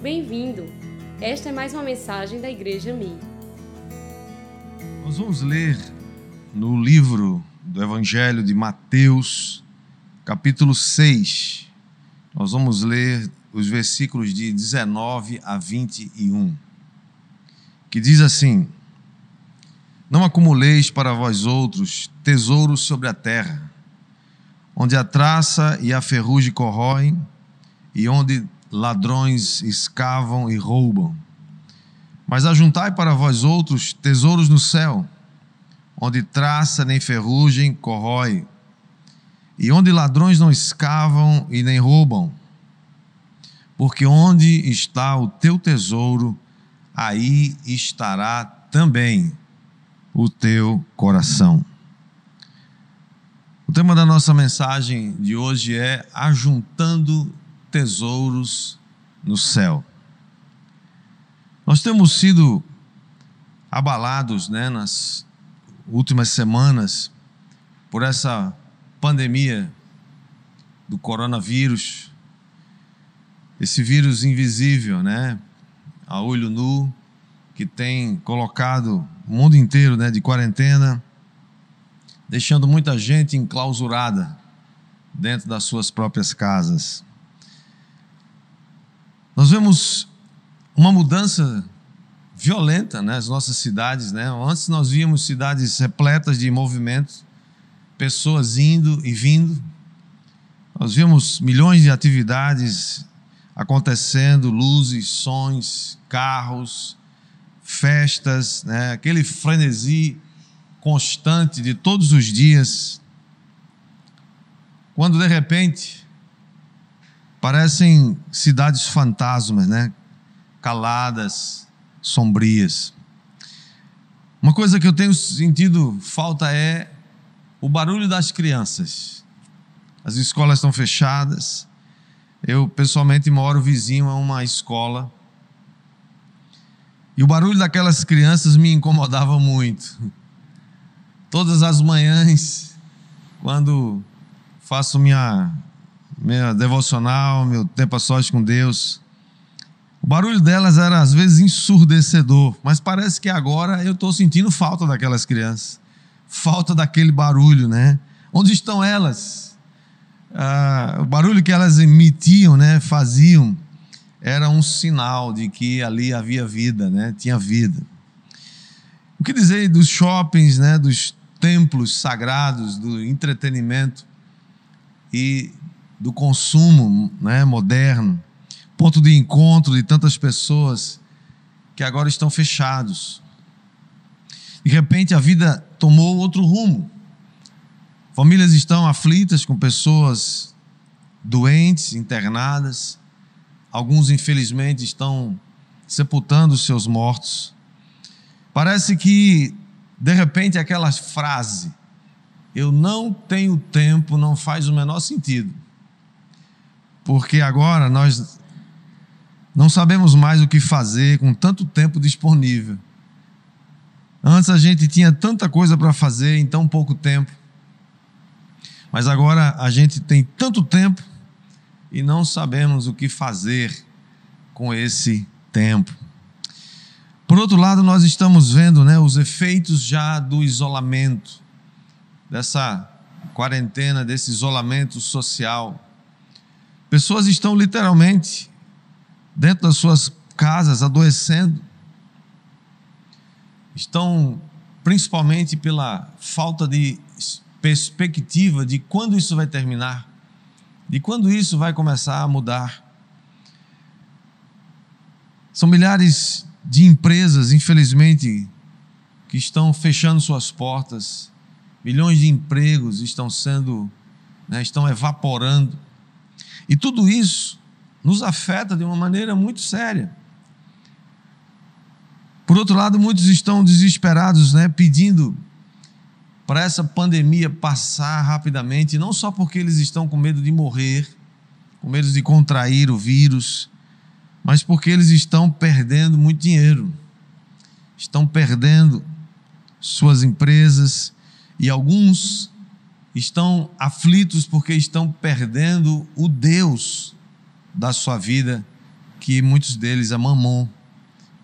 Bem-vindo! Esta é mais uma mensagem da Igreja Mi. Nós vamos ler no livro do Evangelho de Mateus, capítulo 6. Nós vamos ler os versículos de 19 a 21, que diz assim: Não acumuleis para vós outros tesouros sobre a terra, onde a traça e a ferrugem corroem, e onde ladrões escavam e roubam. Mas ajuntai para vós outros tesouros no céu, onde traça nem ferrugem corrói, e onde ladrões não escavam e nem roubam. Porque onde está o teu tesouro, aí estará também o teu coração. O tema da nossa mensagem de hoje é Ajuntando Tesouros no Céu. Nós temos sido abalados né, nas últimas semanas por essa pandemia do coronavírus, esse vírus invisível, né, a olho nu, que tem colocado o mundo inteiro né, de quarentena, deixando muita gente enclausurada dentro das suas próprias casas. Nós vemos uma mudança violenta né, nas nossas cidades. Né? Antes nós víamos cidades repletas de movimentos, pessoas indo e vindo. Nós vimos milhões de atividades acontecendo, luzes, sons, carros, festas, né? aquele frenesi constante de todos os dias. Quando de repente parecem cidades fantasmas, né? Caladas, sombrias. Uma coisa que eu tenho sentido falta é o barulho das crianças. As escolas estão fechadas. Eu pessoalmente moro vizinho a uma escola. E o barulho daquelas crianças me incomodava muito. Todas as manhãs, quando faço minha minha devocional, meu tempo a sós com Deus, o barulho delas era às vezes ensurdecedor, mas parece que agora eu estou sentindo falta daquelas crianças, falta daquele barulho, né? Onde estão elas? Ah, o barulho que elas emitiam, né, faziam, era um sinal de que ali havia vida, né? Tinha vida. O que dizer dos shoppings, né, dos templos sagrados, do entretenimento e do consumo né, moderno? ponto de encontro de tantas pessoas que agora estão fechados. De repente a vida tomou outro rumo. Famílias estão aflitas com pessoas doentes, internadas. Alguns, infelizmente, estão sepultando seus mortos. Parece que, de repente, aquela frase, eu não tenho tempo, não faz o menor sentido. Porque agora nós não sabemos mais o que fazer com tanto tempo disponível. Antes a gente tinha tanta coisa para fazer em tão pouco tempo. Mas agora a gente tem tanto tempo e não sabemos o que fazer com esse tempo. Por outro lado, nós estamos vendo né, os efeitos já do isolamento, dessa quarentena, desse isolamento social. Pessoas estão literalmente dentro das suas casas adoecendo. Estão principalmente pela falta de perspectiva de quando isso vai terminar, de quando isso vai começar a mudar. São milhares de empresas, infelizmente, que estão fechando suas portas, milhões de empregos estão sendo, né, estão evaporando. E tudo isso nos afeta de uma maneira muito séria. Por outro lado, muitos estão desesperados, né, pedindo para essa pandemia passar rapidamente, não só porque eles estão com medo de morrer, com medo de contrair o vírus, mas porque eles estão perdendo muito dinheiro, estão perdendo suas empresas e alguns estão aflitos porque estão perdendo o Deus da sua vida, que muitos deles é Mamon,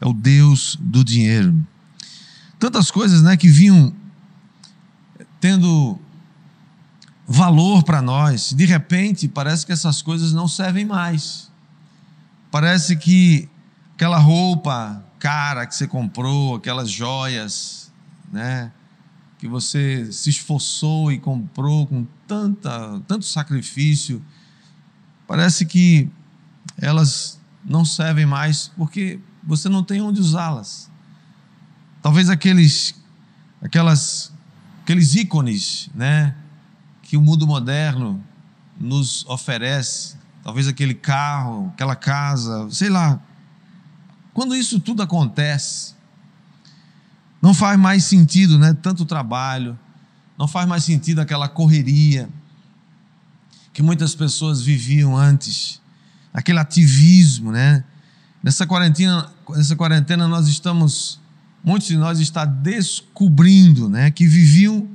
é o Deus do dinheiro. Tantas coisas né, que vinham tendo valor para nós, de repente parece que essas coisas não servem mais. Parece que aquela roupa cara que você comprou, aquelas joias, né, que você se esforçou e comprou com tanta, tanto sacrifício, parece que elas não servem mais porque você não tem onde usá-las. Talvez aqueles, aquelas, aqueles ícones, né, que o mundo moderno nos oferece, talvez aquele carro, aquela casa, sei lá. Quando isso tudo acontece, não faz mais sentido, né, tanto trabalho, não faz mais sentido aquela correria que muitas pessoas viviam antes, aquele ativismo, né? Nessa quarentena, nessa quarentena nós estamos, muitos de nós está descobrindo, né, que viviam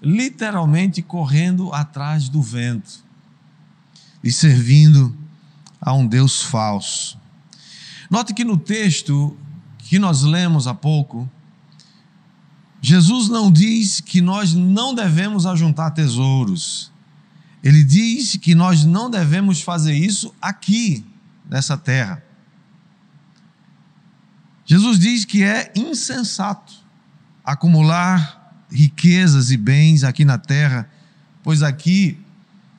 literalmente correndo atrás do vento e servindo a um Deus falso. Note que no texto que nós lemos há pouco, Jesus não diz que nós não devemos ajuntar tesouros. Ele diz que nós não devemos fazer isso aqui, nessa terra. Jesus diz que é insensato acumular riquezas e bens aqui na terra, pois aqui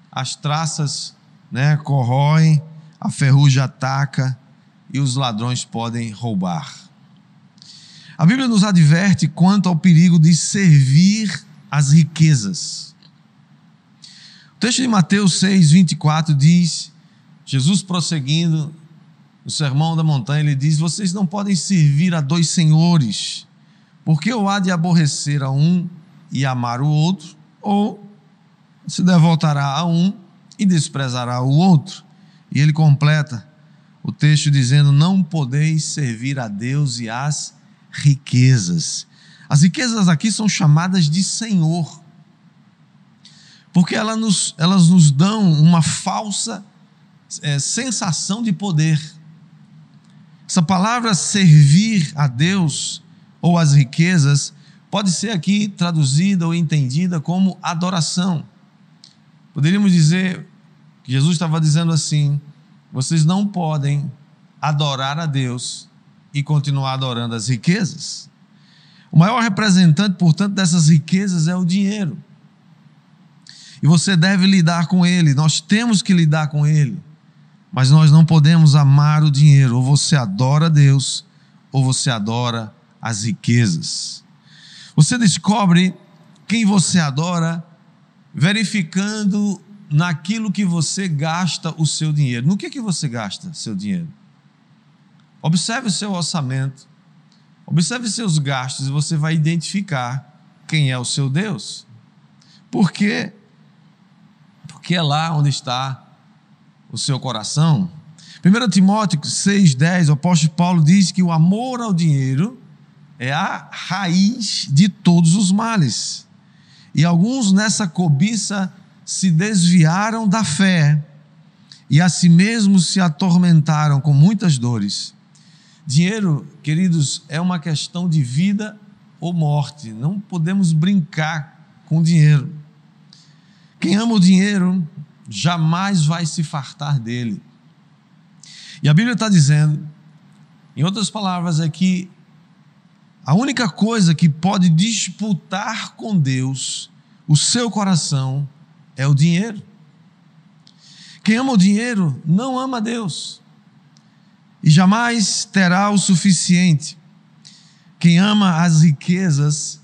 as traças né, corroem, a ferrugem ataca e os ladrões podem roubar. A Bíblia nos adverte quanto ao perigo de servir as riquezas. O texto de Mateus 6, 24 diz: Jesus prosseguindo, no Sermão da Montanha, ele diz: Vocês não podem servir a dois senhores, porque ou há de aborrecer a um e amar o outro, ou se devotará a um e desprezará o outro. E ele completa o texto dizendo: Não podeis servir a Deus e às riquezas. As riquezas aqui são chamadas de Senhor, porque elas nos, elas nos dão uma falsa é, sensação de poder. Essa palavra servir a Deus ou as riquezas pode ser aqui traduzida ou entendida como adoração. Poderíamos dizer que Jesus estava dizendo assim: vocês não podem adorar a Deus e continuar adorando as riquezas. O maior representante, portanto, dessas riquezas é o dinheiro. E você deve lidar com ele, nós temos que lidar com ele. Mas nós não podemos amar o dinheiro. Ou você adora Deus, ou você adora as riquezas. Você descobre quem você adora verificando naquilo que você gasta o seu dinheiro. No que, que você gasta seu dinheiro? Observe o seu orçamento, observe seus gastos e você vai identificar quem é o seu Deus. Por quê? Porque é lá onde está o seu coração. 1 Timóteo 6,10, o apóstolo Paulo diz que o amor ao dinheiro é a raiz de todos os males. E alguns nessa cobiça se desviaram da fé e a si mesmos se atormentaram com muitas dores. Dinheiro, queridos, é uma questão de vida ou morte. Não podemos brincar com dinheiro. Quem ama o dinheiro jamais vai se fartar dele. E a Bíblia está dizendo, em outras palavras, é que a única coisa que pode disputar com Deus o seu coração é o dinheiro. Quem ama o dinheiro não ama Deus e jamais terá o suficiente. Quem ama as riquezas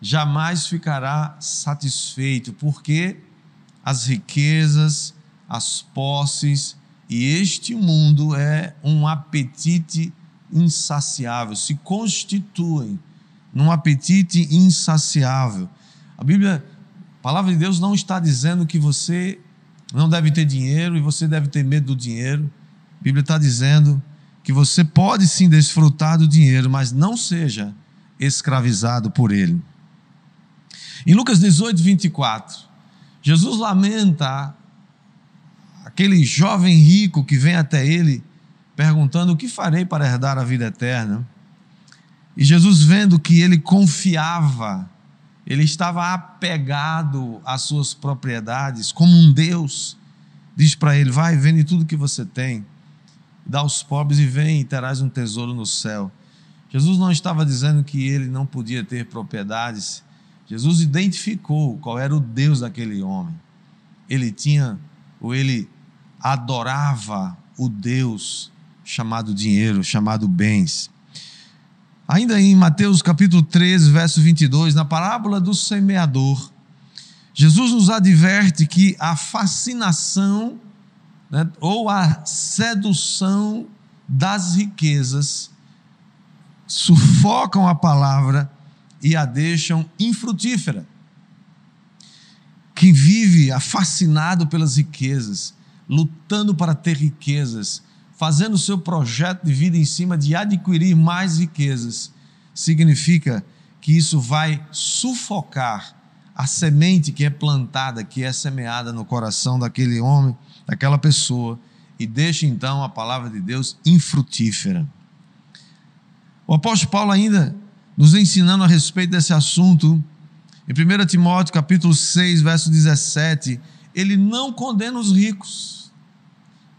jamais ficará satisfeito, porque as riquezas, as posses e este mundo é um apetite insaciável, se constituem num apetite insaciável. A Bíblia, a palavra de Deus não está dizendo que você não deve ter dinheiro e você deve ter medo do dinheiro. A Bíblia está dizendo que você pode sim desfrutar do dinheiro, mas não seja escravizado por ele. Em Lucas 18, 24, Jesus lamenta aquele jovem rico que vem até ele perguntando: O que farei para herdar a vida eterna? E Jesus, vendo que ele confiava, ele estava apegado às suas propriedades, como um Deus, diz para ele: Vai, vende tudo que você tem, dá aos pobres e vem e terás um tesouro no céu. Jesus não estava dizendo que ele não podia ter propriedades. Jesus identificou qual era o Deus daquele homem. Ele tinha, ou ele adorava o Deus chamado dinheiro, chamado bens. Ainda em Mateus capítulo 13, verso 22, na parábola do semeador, Jesus nos adverte que a fascinação né, ou a sedução das riquezas sufocam a palavra e a deixam infrutífera. Quem vive fascinado pelas riquezas, lutando para ter riquezas, fazendo seu projeto de vida em cima de adquirir mais riquezas, significa que isso vai sufocar a semente que é plantada, que é semeada no coração daquele homem, daquela pessoa, e deixa então a palavra de Deus infrutífera. O apóstolo Paulo ainda nos ensinando a respeito desse assunto, em 1 Timóteo capítulo 6, verso 17, ele não condena os ricos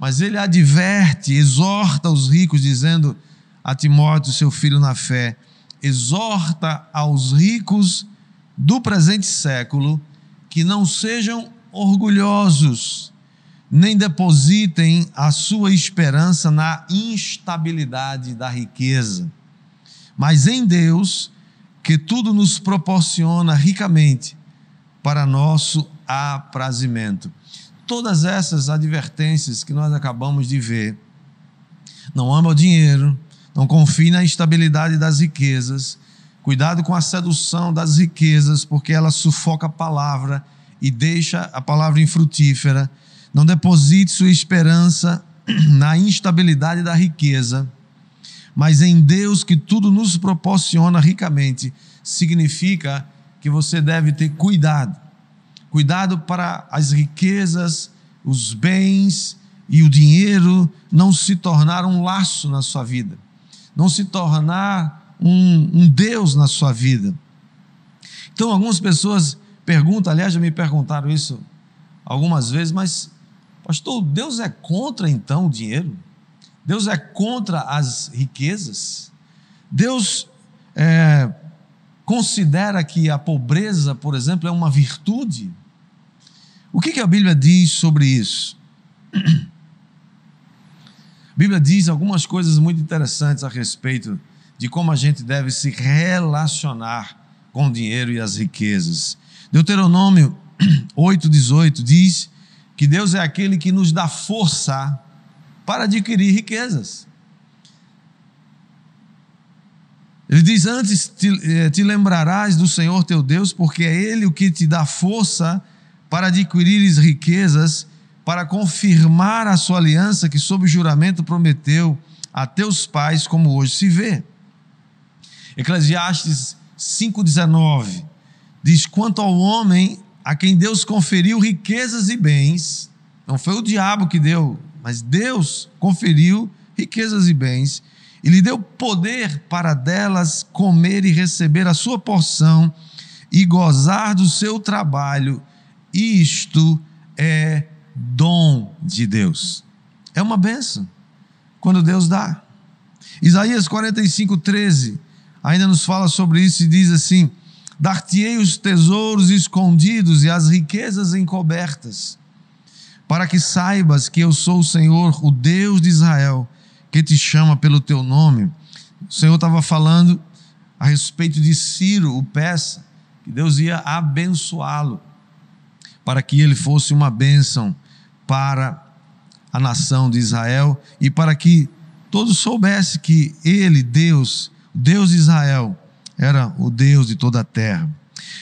mas ele adverte, exorta os ricos, dizendo a Timóteo, seu filho na fé: exorta aos ricos do presente século que não sejam orgulhosos, nem depositem a sua esperança na instabilidade da riqueza, mas em Deus, que tudo nos proporciona ricamente para nosso aprazimento todas essas advertências que nós acabamos de ver. Não ama o dinheiro, não confie na instabilidade das riquezas, cuidado com a sedução das riquezas, porque ela sufoca a palavra e deixa a palavra infrutífera. Não deposite sua esperança na instabilidade da riqueza, mas em Deus que tudo nos proporciona ricamente, significa que você deve ter cuidado Cuidado para as riquezas, os bens e o dinheiro não se tornar um laço na sua vida, não se tornar um, um Deus na sua vida. Então, algumas pessoas perguntam, aliás, já me perguntaram isso algumas vezes, mas, pastor, Deus é contra então o dinheiro? Deus é contra as riquezas? Deus é, considera que a pobreza, por exemplo, é uma virtude? O que, que a Bíblia diz sobre isso? A Bíblia diz algumas coisas muito interessantes a respeito de como a gente deve se relacionar com o dinheiro e as riquezas. Deuteronômio 8,18 diz que Deus é aquele que nos dá força para adquirir riquezas. Ele diz: Antes te, eh, te lembrarás do Senhor teu Deus, porque é Ele o que te dá força para adquirires riquezas, para confirmar a sua aliança que, sob juramento, prometeu a teus pais, como hoje se vê. Eclesiastes 5,19 diz: Quanto ao homem a quem Deus conferiu riquezas e bens, não foi o diabo que deu, mas Deus conferiu riquezas e bens, e lhe deu poder para delas comer e receber a sua porção e gozar do seu trabalho isto é dom de Deus. É uma benção quando Deus dá. Isaías 45, 13 ainda nos fala sobre isso e diz assim: Dar-te-ei os tesouros escondidos e as riquezas encobertas, para que saibas que eu sou o Senhor, o Deus de Israel, que te chama pelo teu nome. O Senhor estava falando a respeito de Ciro, o peça, que Deus ia abençoá-lo para que ele fosse uma bênção para a nação de Israel e para que todos soubessem que ele, Deus, Deus de Israel, era o Deus de toda a terra.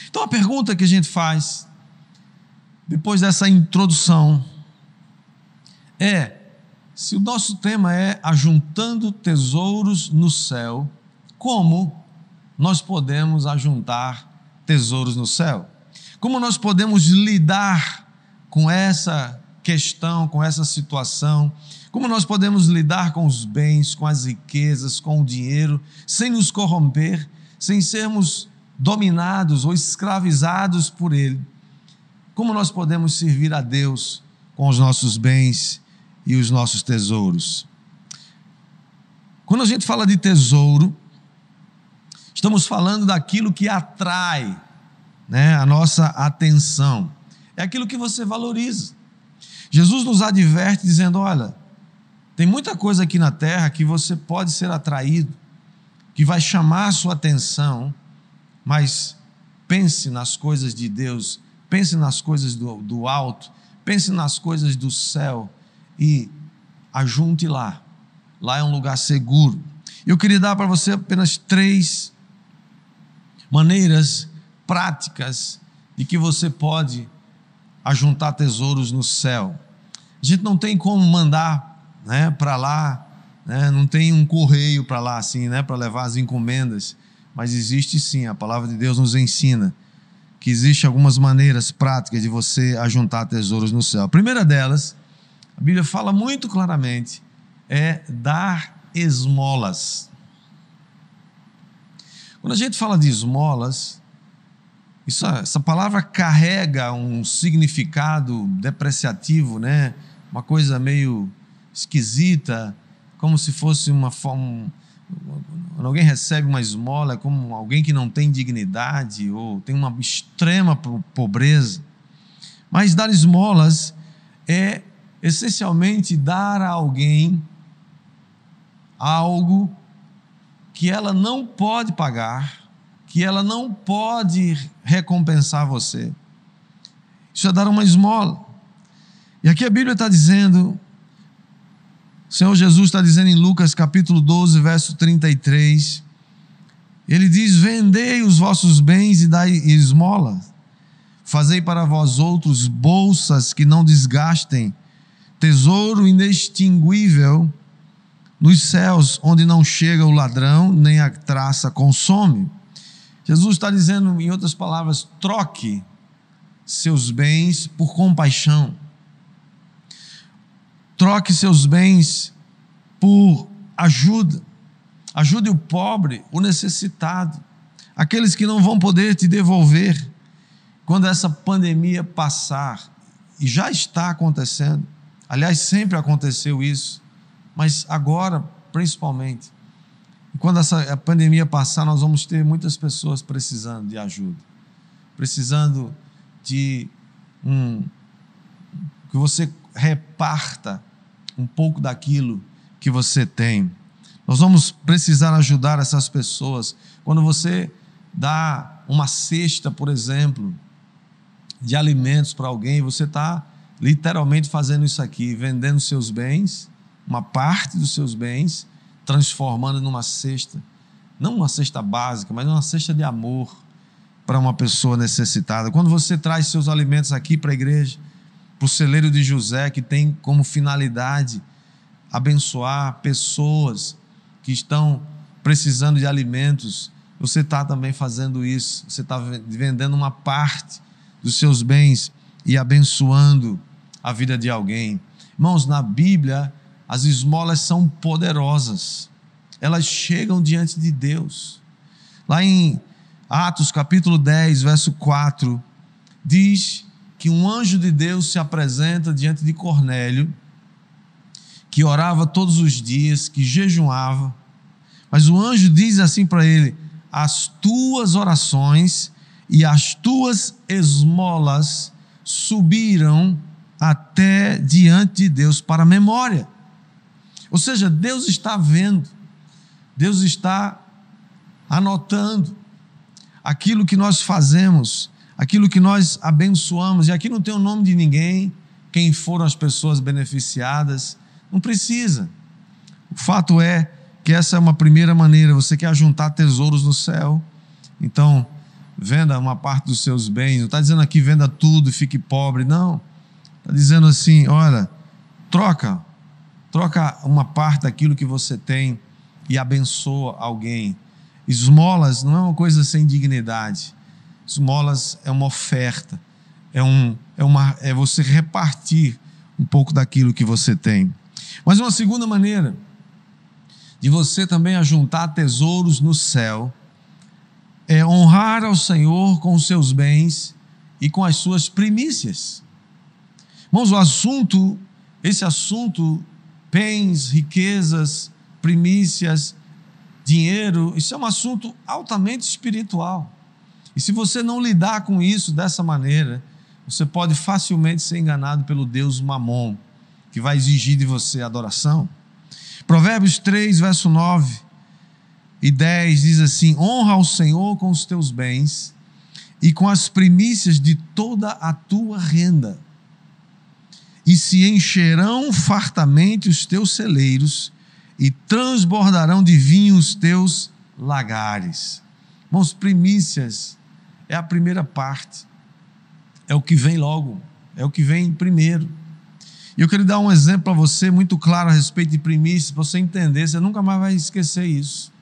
Então a pergunta que a gente faz, depois dessa introdução, é: se o nosso tema é ajuntando tesouros no céu, como nós podemos ajuntar tesouros no céu? Como nós podemos lidar com essa questão, com essa situação. Como nós podemos lidar com os bens, com as riquezas, com o dinheiro, sem nos corromper, sem sermos dominados ou escravizados por ele. Como nós podemos servir a Deus com os nossos bens e os nossos tesouros? Quando a gente fala de tesouro, estamos falando daquilo que atrai né, a nossa atenção. É aquilo que você valoriza. Jesus nos adverte dizendo: olha, tem muita coisa aqui na terra que você pode ser atraído, que vai chamar a sua atenção, mas pense nas coisas de Deus, pense nas coisas do, do alto, pense nas coisas do céu e ajunte lá. Lá é um lugar seguro. Eu queria dar para você apenas três maneiras práticas de que você pode ajuntar tesouros no céu. A gente não tem como mandar né, para lá, né, não tem um correio para lá assim, né, para levar as encomendas, mas existe sim, a palavra de Deus nos ensina que existe algumas maneiras práticas de você ajuntar tesouros no céu. A primeira delas, a Bíblia fala muito claramente, é dar esmolas. Quando a gente fala de esmolas, isso, essa palavra carrega um significado depreciativo, né? Uma coisa meio esquisita, como se fosse uma forma. Quando alguém recebe uma esmola, é como alguém que não tem dignidade ou tem uma extrema pobreza. Mas dar esmolas é essencialmente dar a alguém algo que ela não pode pagar que ela não pode recompensar você. Isso é dar uma esmola. E aqui a Bíblia está dizendo, o Senhor Jesus está dizendo em Lucas capítulo 12, verso 33, ele diz: Vendei os vossos bens e dai esmola, fazei para vós outros bolsas que não desgastem, tesouro inextinguível nos céus, onde não chega o ladrão, nem a traça consome. Jesus está dizendo, em outras palavras, troque seus bens por compaixão. Troque seus bens por ajuda. Ajude o pobre, o necessitado, aqueles que não vão poder te devolver quando essa pandemia passar. E já está acontecendo. Aliás, sempre aconteceu isso, mas agora, principalmente quando essa pandemia passar, nós vamos ter muitas pessoas precisando de ajuda, precisando de um que você reparta um pouco daquilo que você tem. Nós vamos precisar ajudar essas pessoas. Quando você dá uma cesta, por exemplo, de alimentos para alguém, você está literalmente fazendo isso aqui, vendendo seus bens, uma parte dos seus bens, transformando numa cesta, não uma cesta básica, mas uma cesta de amor para uma pessoa necessitada. Quando você traz seus alimentos aqui para a igreja, para o celeiro de José, que tem como finalidade abençoar pessoas que estão precisando de alimentos, você está também fazendo isso, você está vendendo uma parte dos seus bens e abençoando a vida de alguém. Irmãos, na Bíblia, as esmolas são poderosas, elas chegam diante de Deus. Lá em Atos capítulo 10, verso 4, diz que um anjo de Deus se apresenta diante de Cornélio, que orava todos os dias, que jejuava, mas o anjo diz assim para ele: As tuas orações e as tuas esmolas subiram até diante de Deus para a memória. Ou seja, Deus está vendo, Deus está anotando aquilo que nós fazemos, aquilo que nós abençoamos, e aqui não tem o nome de ninguém, quem foram as pessoas beneficiadas, não precisa. O fato é que essa é uma primeira maneira, você quer juntar tesouros no céu, então venda uma parte dos seus bens, não está dizendo aqui venda tudo e fique pobre, não. Está dizendo assim: olha, troca Troca uma parte daquilo que você tem e abençoa alguém. Esmolas não é uma coisa sem dignidade. Esmolas é uma oferta, é, um, é, uma, é você repartir um pouco daquilo que você tem. Mas uma segunda maneira de você também ajuntar tesouros no céu é honrar ao Senhor com os seus bens e com as suas primícias. Irmãos, o assunto, esse assunto, bens, riquezas, primícias, dinheiro, isso é um assunto altamente espiritual. E se você não lidar com isso dessa maneira, você pode facilmente ser enganado pelo Deus Mamon, que vai exigir de você adoração. Provérbios 3, verso 9 e 10 diz assim: Honra ao Senhor com os teus bens e com as primícias de toda a tua renda, e se encherão fartamente os teus celeiros e transbordarão de vinho os teus lagares. Irmãos, primícias é a primeira parte, é o que vem logo, é o que vem primeiro. E eu quero dar um exemplo para você muito claro a respeito de primícias, para você entender, você nunca mais vai esquecer isso.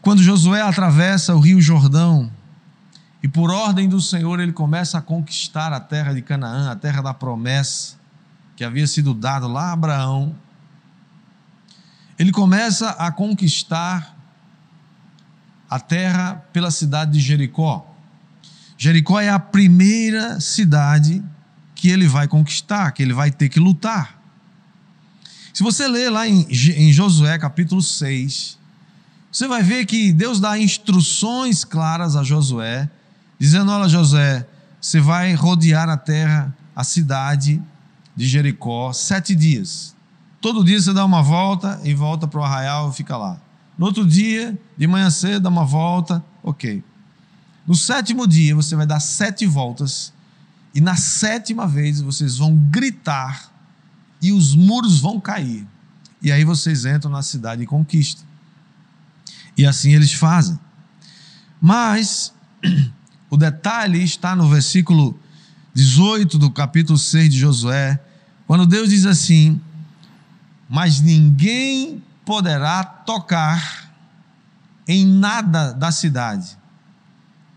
Quando Josué atravessa o rio Jordão, e por ordem do Senhor ele começa a conquistar a terra de Canaã, a terra da promessa, que havia sido dado lá a Abraão, ele começa a conquistar a terra pela cidade de Jericó. Jericó é a primeira cidade que ele vai conquistar, que ele vai ter que lutar. Se você ler lá em, em Josué capítulo 6, você vai ver que Deus dá instruções claras a Josué, dizendo: Olha, Josué, você vai rodear a terra, a cidade de Jericó, sete dias. Todo dia você dá uma volta e volta para o arraial e fica lá. No outro dia, de manhã cedo, dá uma volta, ok. No sétimo dia, você vai dar sete voltas, e na sétima vez vocês vão gritar, e os muros vão cair. E aí vocês entram na cidade e conquistam. E assim eles fazem. Mas o detalhe está no versículo 18 do capítulo 6 de Josué, quando Deus diz assim: Mas ninguém poderá tocar em nada da cidade,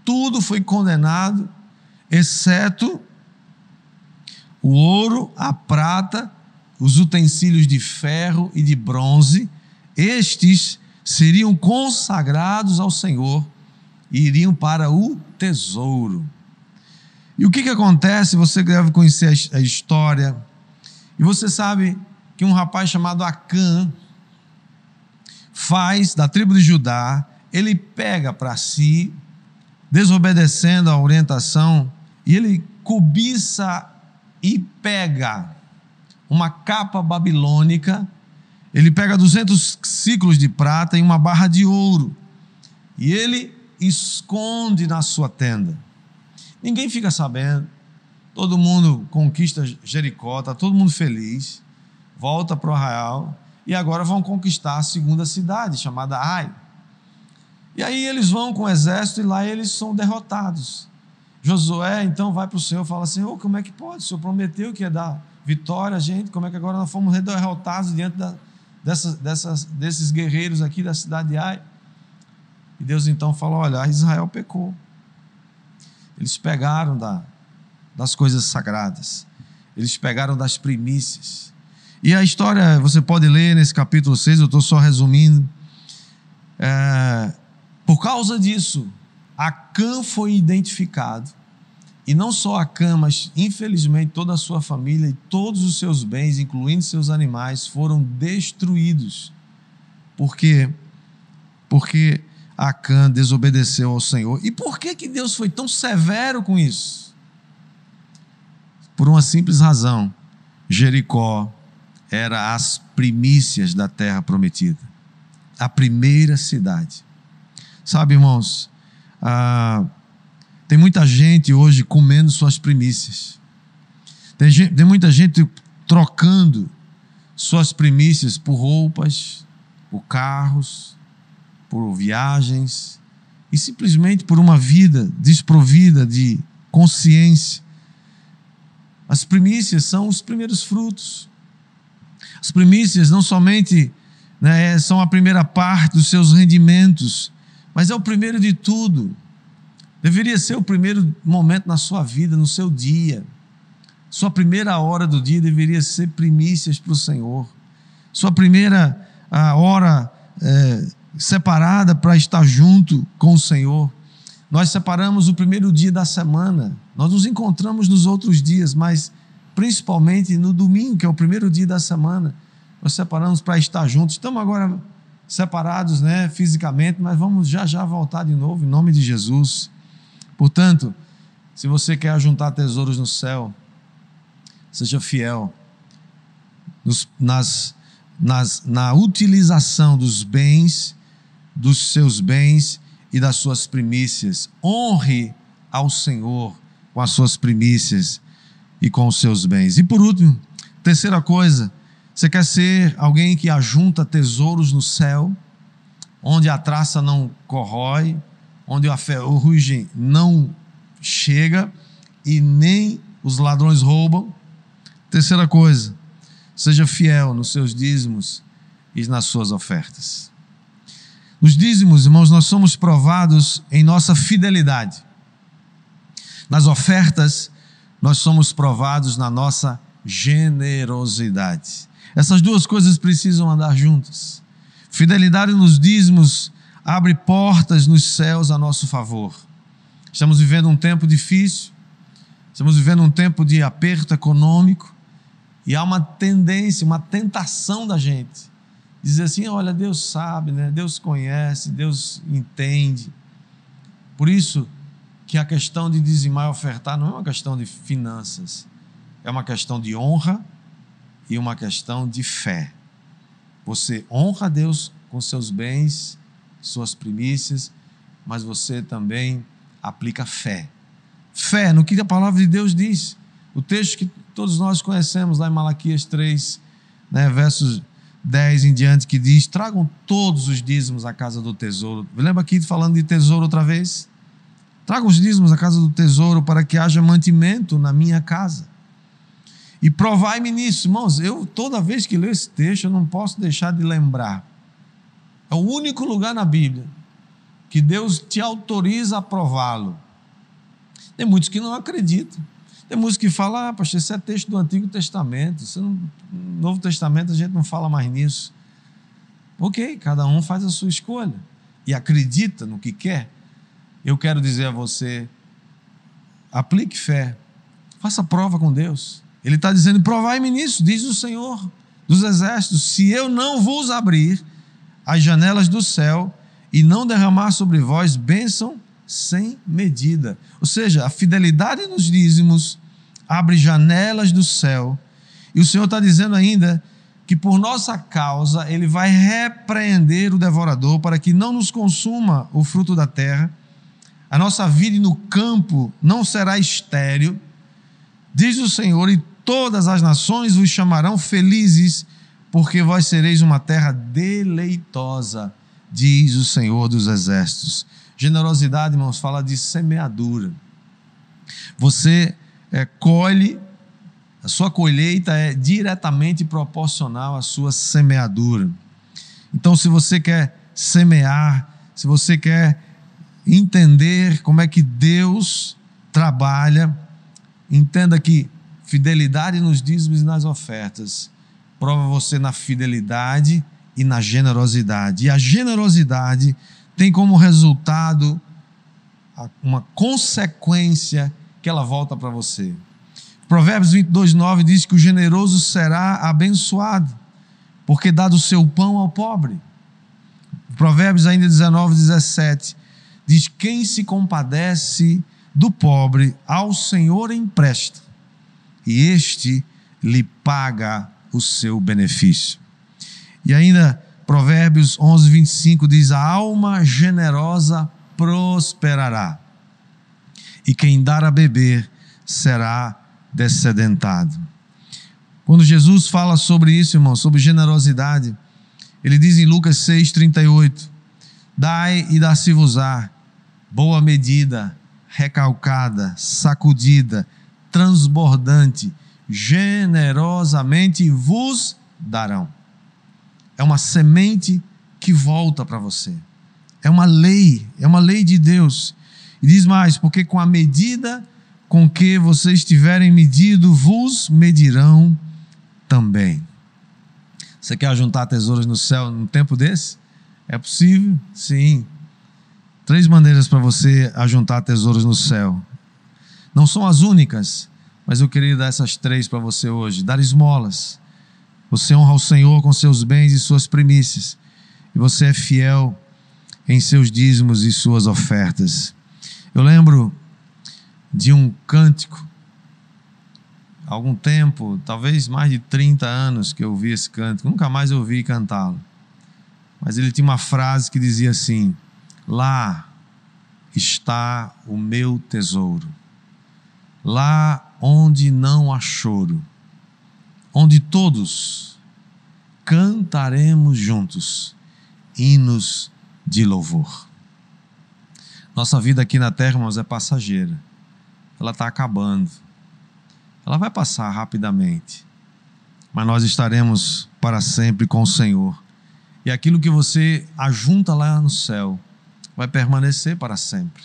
tudo foi condenado, exceto o ouro, a prata, os utensílios de ferro e de bronze, estes seriam consagrados ao Senhor e iriam para o tesouro. E o que, que acontece? Você deve conhecer a história. E você sabe que um rapaz chamado Acã faz da tribo de Judá, ele pega para si desobedecendo a orientação, e ele cobiça e pega uma capa babilônica, ele pega 200 ciclos de prata e uma barra de ouro, e ele esconde na sua tenda. Ninguém fica sabendo, todo mundo conquista Jericó, está todo mundo feliz, volta para o arraial, e agora vão conquistar a segunda cidade, chamada Ai. E aí eles vão com o exército e lá eles são derrotados. Josué então vai para o Senhor e fala assim: oh, como é que pode? O Senhor prometeu que ia dar vitória a gente, como é que agora nós fomos derrotados diante da, dessas, dessas, desses guerreiros aqui da cidade de Ai? E Deus então fala: olha, Israel pecou. Eles pegaram da, das coisas sagradas, eles pegaram das primícias. E a história você pode ler nesse capítulo 6, eu estou só resumindo. É, por causa disso, Acã foi identificado. E não só Acã, mas infelizmente toda a sua família e todos os seus bens, incluindo seus animais, foram destruídos. Por quê? Porque Acã desobedeceu ao Senhor. E por que, que Deus foi tão severo com isso? Por uma simples razão: Jericó era as primícias da terra prometida, a primeira cidade. Sabe, irmãos, ah, tem muita gente hoje comendo suas primícias. Tem, gente, tem muita gente trocando suas primícias por roupas, por carros, por viagens e simplesmente por uma vida desprovida de consciência. As primícias são os primeiros frutos. As primícias não somente né, são a primeira parte dos seus rendimentos, mas é o primeiro de tudo. Deveria ser o primeiro momento na sua vida, no seu dia. Sua primeira hora do dia deveria ser primícias para o Senhor. Sua primeira hora é, separada para estar junto com o Senhor. Nós separamos o primeiro dia da semana. Nós nos encontramos nos outros dias, mas principalmente no domingo, que é o primeiro dia da semana, nós separamos para estar juntos. Estamos agora separados, né, fisicamente, mas vamos já já voltar de novo em nome de Jesus. Portanto, se você quer juntar tesouros no céu, seja fiel nos, nas, nas, na utilização dos bens, dos seus bens e das suas primícias. Honre ao Senhor com as suas primícias e com os seus bens. E por último, terceira coisa, você quer ser alguém que ajunta tesouros no céu, onde a traça não corrói, onde a ferrugem não chega e nem os ladrões roubam. Terceira coisa, seja fiel nos seus dízimos e nas suas ofertas. Nos dízimos, irmãos, nós somos provados em nossa fidelidade. Nas ofertas, nós somos provados na nossa generosidade. Essas duas coisas precisam andar juntas. Fidelidade nos dízimos abre portas nos céus a nosso favor. Estamos vivendo um tempo difícil, estamos vivendo um tempo de aperto econômico, e há uma tendência, uma tentação da gente dizer assim: olha, Deus sabe, né? Deus conhece, Deus entende. Por isso que a questão de dizimar e ofertar não é uma questão de finanças, é uma questão de honra e uma questão de fé. Você honra a Deus com seus bens, suas primícias, mas você também aplica fé. Fé no que a palavra de Deus diz. O texto que todos nós conhecemos lá em Malaquias 3, né, versos 10 em diante, que diz: Tragam todos os dízimos à casa do tesouro. Lembra aqui falando de tesouro outra vez? Tragam os dízimos à casa do tesouro para que haja mantimento na minha casa. E provai-me nisso, irmãos. Eu, toda vez que leio esse texto, eu não posso deixar de lembrar. É o único lugar na Bíblia que Deus te autoriza a prová-lo. Tem muitos que não acreditam. Tem muitos que falam, ah, pastor, esse é texto do Antigo Testamento. Não, no Novo Testamento a gente não fala mais nisso. Ok, cada um faz a sua escolha e acredita no que quer. Eu quero dizer a você: aplique fé, faça prova com Deus. Ele está dizendo: provai-me nisso, diz o Senhor dos Exércitos, se eu não vos abrir as janelas do céu e não derramar sobre vós bênção sem medida. Ou seja, a fidelidade nos dízimos abre janelas do céu. E o Senhor está dizendo ainda que por nossa causa ele vai repreender o devorador para que não nos consuma o fruto da terra. A nossa vida no campo não será estéril, diz o Senhor, e todas as nações vos chamarão felizes, porque vós sereis uma terra deleitosa, diz o Senhor dos exércitos. Generosidade, irmãos, fala de semeadura. Você é, colhe, a sua colheita é diretamente proporcional à sua semeadura. Então, se você quer semear, se você quer entender como é que Deus trabalha, entenda que fidelidade nos dízimos e nas ofertas prova você na fidelidade e na generosidade. E a generosidade tem como resultado uma consequência que ela volta para você. Provérbios 22, 9 diz que o generoso será abençoado, porque dá do seu pão ao pobre. Provérbios ainda 19, 17 diz: Quem se compadece do pobre, ao Senhor empresta, e este lhe paga o seu benefício. E ainda Provérbios 11, 25 diz: A alma generosa prosperará, e quem dar a beber será descedentado. Quando Jesus fala sobre isso, irmão, sobre generosidade, ele diz em Lucas 6, 38: Dai e dá-se-vos-á, boa medida, recalcada, sacudida, transbordante, generosamente vos darão é uma semente que volta para você. É uma lei, é uma lei de Deus. E diz mais, porque com a medida com que vocês tiverem medido, vos medirão também. Você quer juntar tesouros no céu num tempo desse? É possível? Sim. Três maneiras para você ajuntar tesouros no céu. Não são as únicas, mas eu queria dar essas três para você hoje. Dar esmolas. Você honra o Senhor com seus bens e suas primícias. E você é fiel em seus dízimos e suas ofertas. Eu lembro de um cântico, há algum tempo, talvez mais de 30 anos que eu ouvi esse cântico, nunca mais ouvi cantá-lo. Mas ele tinha uma frase que dizia assim: Lá está o meu tesouro, lá onde não há choro, onde todos cantaremos juntos hinos de louvor. Nossa vida aqui na terra, irmãos, é passageira. Ela está acabando. Ela vai passar rapidamente. Mas nós estaremos para sempre com o Senhor. E aquilo que você ajunta lá no céu vai permanecer para sempre.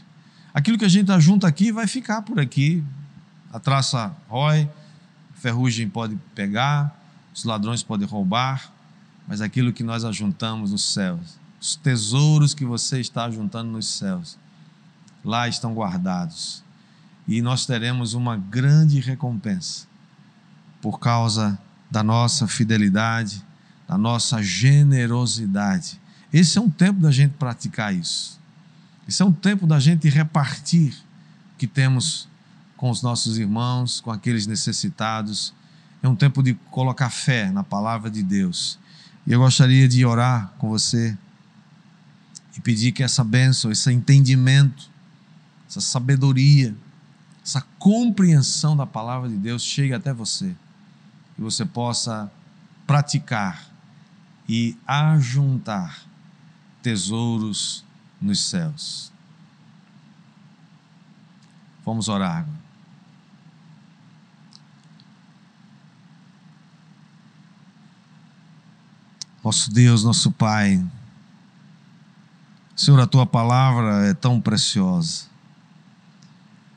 Aquilo que a gente ajunta aqui vai ficar por aqui. A traça rói, a ferrugem pode pegar, os ladrões podem roubar, mas aquilo que nós ajuntamos nos céus, os tesouros que você está ajuntando nos céus, lá estão guardados. E nós teremos uma grande recompensa por causa da nossa fidelidade, da nossa generosidade. Esse é um tempo da gente praticar isso. Esse é um tempo da gente repartir o que temos com os nossos irmãos, com aqueles necessitados. É um tempo de colocar fé na palavra de Deus. E eu gostaria de orar com você e pedir que essa bênção, esse entendimento, essa sabedoria, essa compreensão da palavra de Deus chegue até você e você possa praticar e ajuntar tesouros nos céus. Vamos orar. Nosso Deus, nosso Pai, Senhor, a tua palavra é tão preciosa.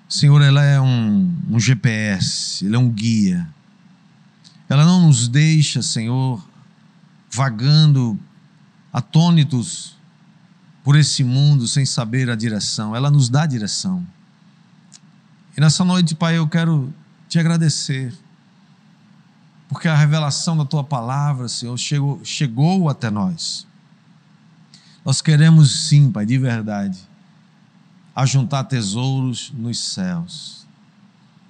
Senhor, ela é um, um GPS, ela é um guia. Ela não nos deixa, Senhor, vagando atônitos por esse mundo sem saber a direção. Ela nos dá direção. E nessa noite, Pai, eu quero te agradecer, porque a revelação da tua palavra, Senhor, chegou, chegou até nós. Nós queremos sim, Pai, de verdade, ajuntar tesouros nos céus.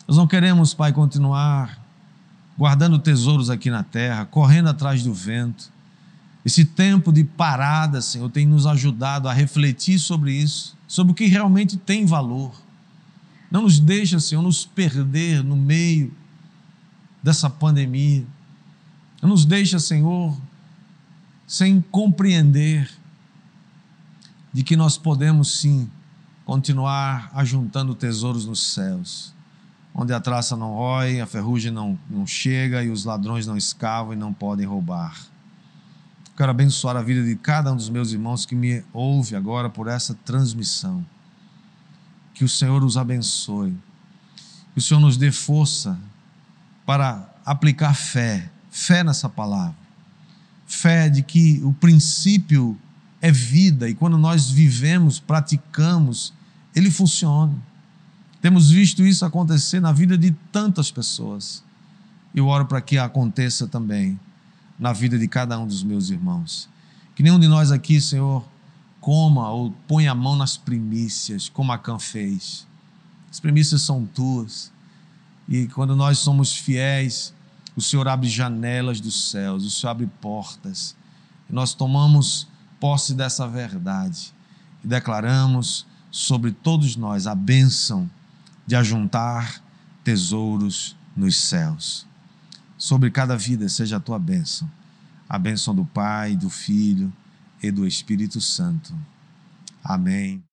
Nós não queremos, Pai, continuar guardando tesouros aqui na terra, correndo atrás do vento. Esse tempo de parada, Senhor, tem nos ajudado a refletir sobre isso, sobre o que realmente tem valor. Não nos deixa, Senhor, nos perder no meio dessa pandemia. Não nos deixa, Senhor, sem compreender de que nós podemos sim continuar ajuntando tesouros nos céus, onde a traça não rói, a ferrugem não, não chega e os ladrões não escavam e não podem roubar. Quero abençoar a vida de cada um dos meus irmãos que me ouve agora por essa transmissão. Que o Senhor os abençoe. Que o Senhor nos dê força para aplicar fé, fé nessa palavra. Fé de que o princípio é vida e quando nós vivemos, praticamos, ele funciona. Temos visto isso acontecer na vida de tantas pessoas. Eu oro para que aconteça também na vida de cada um dos meus irmãos. Que nenhum de nós aqui, Senhor, coma ou ponha a mão nas primícias, como a Cã fez. As primícias são tuas. E quando nós somos fiéis, o Senhor abre janelas dos céus, o Senhor abre portas. E nós tomamos posse dessa verdade e declaramos sobre todos nós a bênção de ajuntar tesouros nos céus. Sobre cada vida seja a tua bênção, a bênção do Pai, do Filho e do Espírito Santo. Amém.